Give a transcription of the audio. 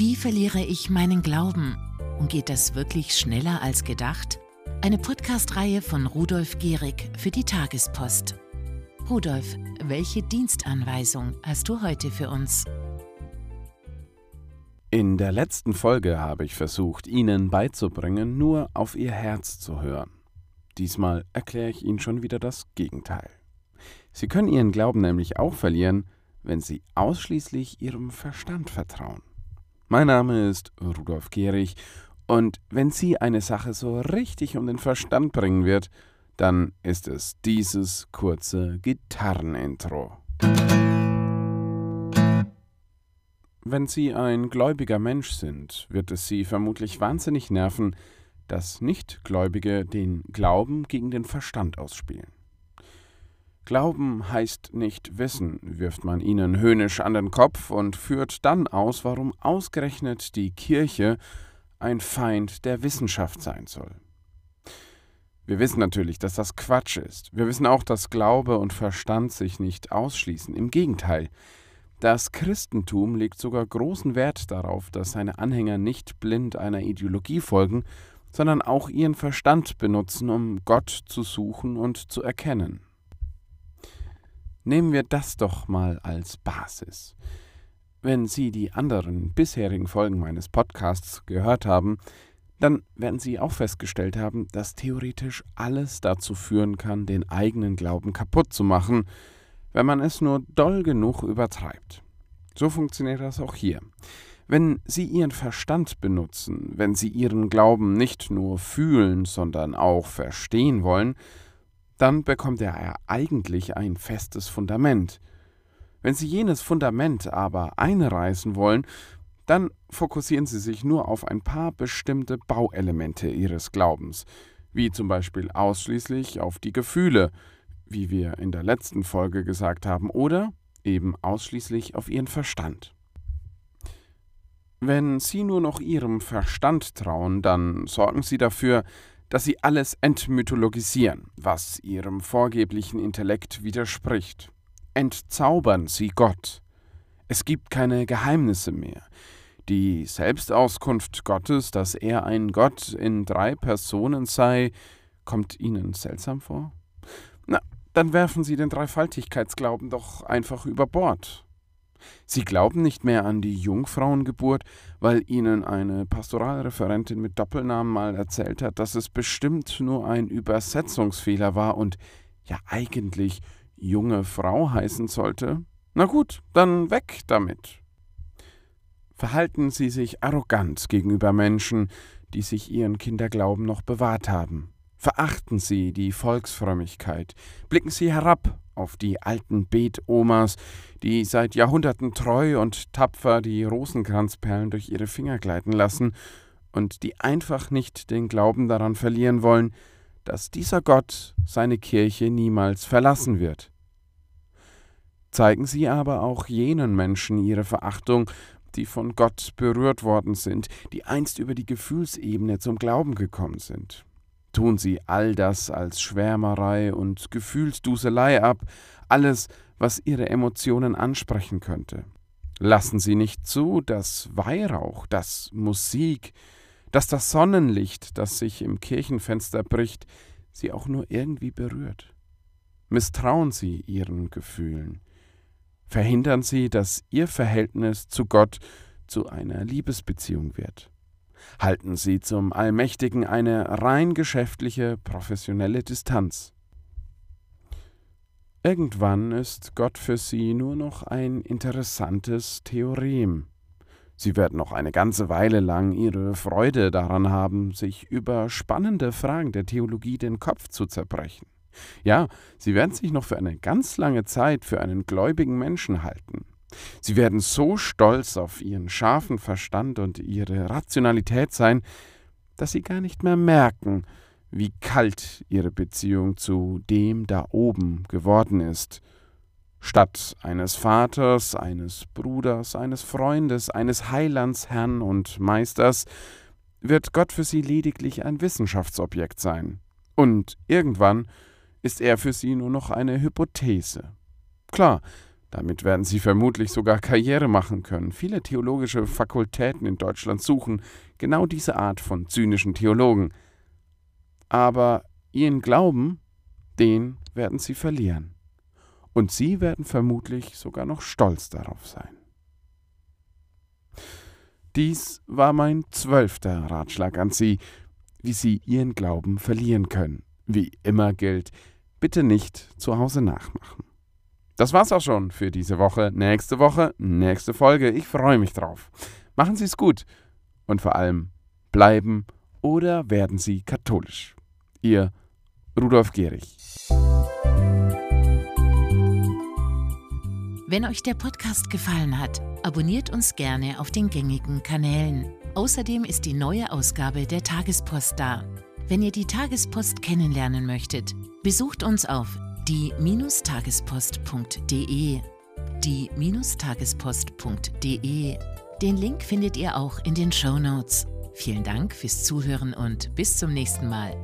Wie verliere ich meinen Glauben? Und geht das wirklich schneller als gedacht? Eine Podcast-Reihe von Rudolf Gehrig für die Tagespost. Rudolf, welche Dienstanweisung hast du heute für uns? In der letzten Folge habe ich versucht, Ihnen beizubringen, nur auf Ihr Herz zu hören. Diesmal erkläre ich Ihnen schon wieder das Gegenteil. Sie können Ihren Glauben nämlich auch verlieren, wenn Sie ausschließlich Ihrem Verstand vertrauen. Mein Name ist Rudolf Gehrig und wenn Sie eine Sache so richtig um den Verstand bringen wird, dann ist es dieses kurze Gitarrenintro. Wenn Sie ein gläubiger Mensch sind, wird es Sie vermutlich wahnsinnig nerven, dass Nichtgläubige den Glauben gegen den Verstand ausspielen. Glauben heißt nicht wissen, wirft man ihnen höhnisch an den Kopf und führt dann aus, warum ausgerechnet die Kirche ein Feind der Wissenschaft sein soll. Wir wissen natürlich, dass das Quatsch ist. Wir wissen auch, dass Glaube und Verstand sich nicht ausschließen. Im Gegenteil, das Christentum legt sogar großen Wert darauf, dass seine Anhänger nicht blind einer Ideologie folgen, sondern auch ihren Verstand benutzen, um Gott zu suchen und zu erkennen. Nehmen wir das doch mal als Basis. Wenn Sie die anderen bisherigen Folgen meines Podcasts gehört haben, dann werden Sie auch festgestellt haben, dass theoretisch alles dazu führen kann, den eigenen Glauben kaputt zu machen, wenn man es nur doll genug übertreibt. So funktioniert das auch hier. Wenn Sie Ihren Verstand benutzen, wenn Sie Ihren Glauben nicht nur fühlen, sondern auch verstehen wollen, dann bekommt er eigentlich ein festes Fundament. Wenn Sie jenes Fundament aber einreißen wollen, dann fokussieren Sie sich nur auf ein paar bestimmte Bauelemente Ihres Glaubens, wie zum Beispiel ausschließlich auf die Gefühle, wie wir in der letzten Folge gesagt haben, oder eben ausschließlich auf Ihren Verstand. Wenn Sie nur noch Ihrem Verstand trauen, dann sorgen Sie dafür, dass Sie alles entmythologisieren, was Ihrem vorgeblichen Intellekt widerspricht. Entzaubern Sie Gott. Es gibt keine Geheimnisse mehr. Die Selbstauskunft Gottes, dass er ein Gott in drei Personen sei, kommt Ihnen seltsam vor? Na, dann werfen Sie den Dreifaltigkeitsglauben doch einfach über Bord. Sie glauben nicht mehr an die Jungfrauengeburt, weil ihnen eine Pastoralreferentin mit Doppelnamen mal erzählt hat, dass es bestimmt nur ein Übersetzungsfehler war und ja eigentlich junge Frau heißen sollte? Na gut, dann weg damit. Verhalten Sie sich arrogant gegenüber Menschen, die sich ihren Kinderglauben noch bewahrt haben. Verachten Sie die Volksfrömmigkeit, blicken Sie herab auf die alten Betomas, die seit Jahrhunderten treu und tapfer die Rosenkranzperlen durch ihre Finger gleiten lassen und die einfach nicht den Glauben daran verlieren wollen, dass dieser Gott seine Kirche niemals verlassen wird. Zeigen Sie aber auch jenen Menschen Ihre Verachtung, die von Gott berührt worden sind, die einst über die Gefühlsebene zum Glauben gekommen sind tun sie all das als Schwärmerei und Gefühlsduselei ab, alles, was ihre Emotionen ansprechen könnte. Lassen Sie nicht zu, dass Weihrauch, dass Musik, dass das Sonnenlicht, das sich im Kirchenfenster bricht, Sie auch nur irgendwie berührt. Misstrauen Sie Ihren Gefühlen. Verhindern Sie, dass Ihr Verhältnis zu Gott zu einer Liebesbeziehung wird halten sie zum Allmächtigen eine rein geschäftliche, professionelle Distanz. Irgendwann ist Gott für sie nur noch ein interessantes Theorem. Sie werden noch eine ganze Weile lang ihre Freude daran haben, sich über spannende Fragen der Theologie den Kopf zu zerbrechen. Ja, sie werden sich noch für eine ganz lange Zeit für einen gläubigen Menschen halten. Sie werden so stolz auf ihren scharfen Verstand und ihre Rationalität sein, dass sie gar nicht mehr merken, wie kalt ihre Beziehung zu dem da oben geworden ist. Statt eines Vaters, eines Bruders, eines Freundes, eines Heilands, Herrn und Meisters wird Gott für sie lediglich ein Wissenschaftsobjekt sein. Und irgendwann ist er für sie nur noch eine Hypothese. Klar, Damit werden Sie vermutlich sogar Karriere machen können. Viele theologische Fakultäten in Deutschland suchen genau diese Art von zynischen Theologen. Aber Ihren Glauben, den werden Sie verlieren. Und Sie werden vermutlich sogar noch stolz darauf sein. Dies war mein zwölfter Ratschlag an Sie, wie Sie Ihren Glauben verlieren können. Wie immer gilt, bitte nicht zu Hause nachmachen. Das war's auch schon für diese Woche. Nächste Woche, nächste Folge. Ich freue mich drauf. Machen Sie es gut und vor allem bleiben oder werden Sie katholisch. Ihr Rudolf Gehrig. Wenn euch der Podcast gefallen hat, abonniert uns gerne auf den gängigen Kanälen. Außerdem ist die neue Ausgabe der Tagespost da. Wenn ihr die Tagespost kennenlernen möchtet, besucht uns auf die-tagespost.de. Die-tagespost.de. Den Link findet ihr auch in den Show Notes. Vielen Dank fürs Zuhören und bis zum nächsten Mal.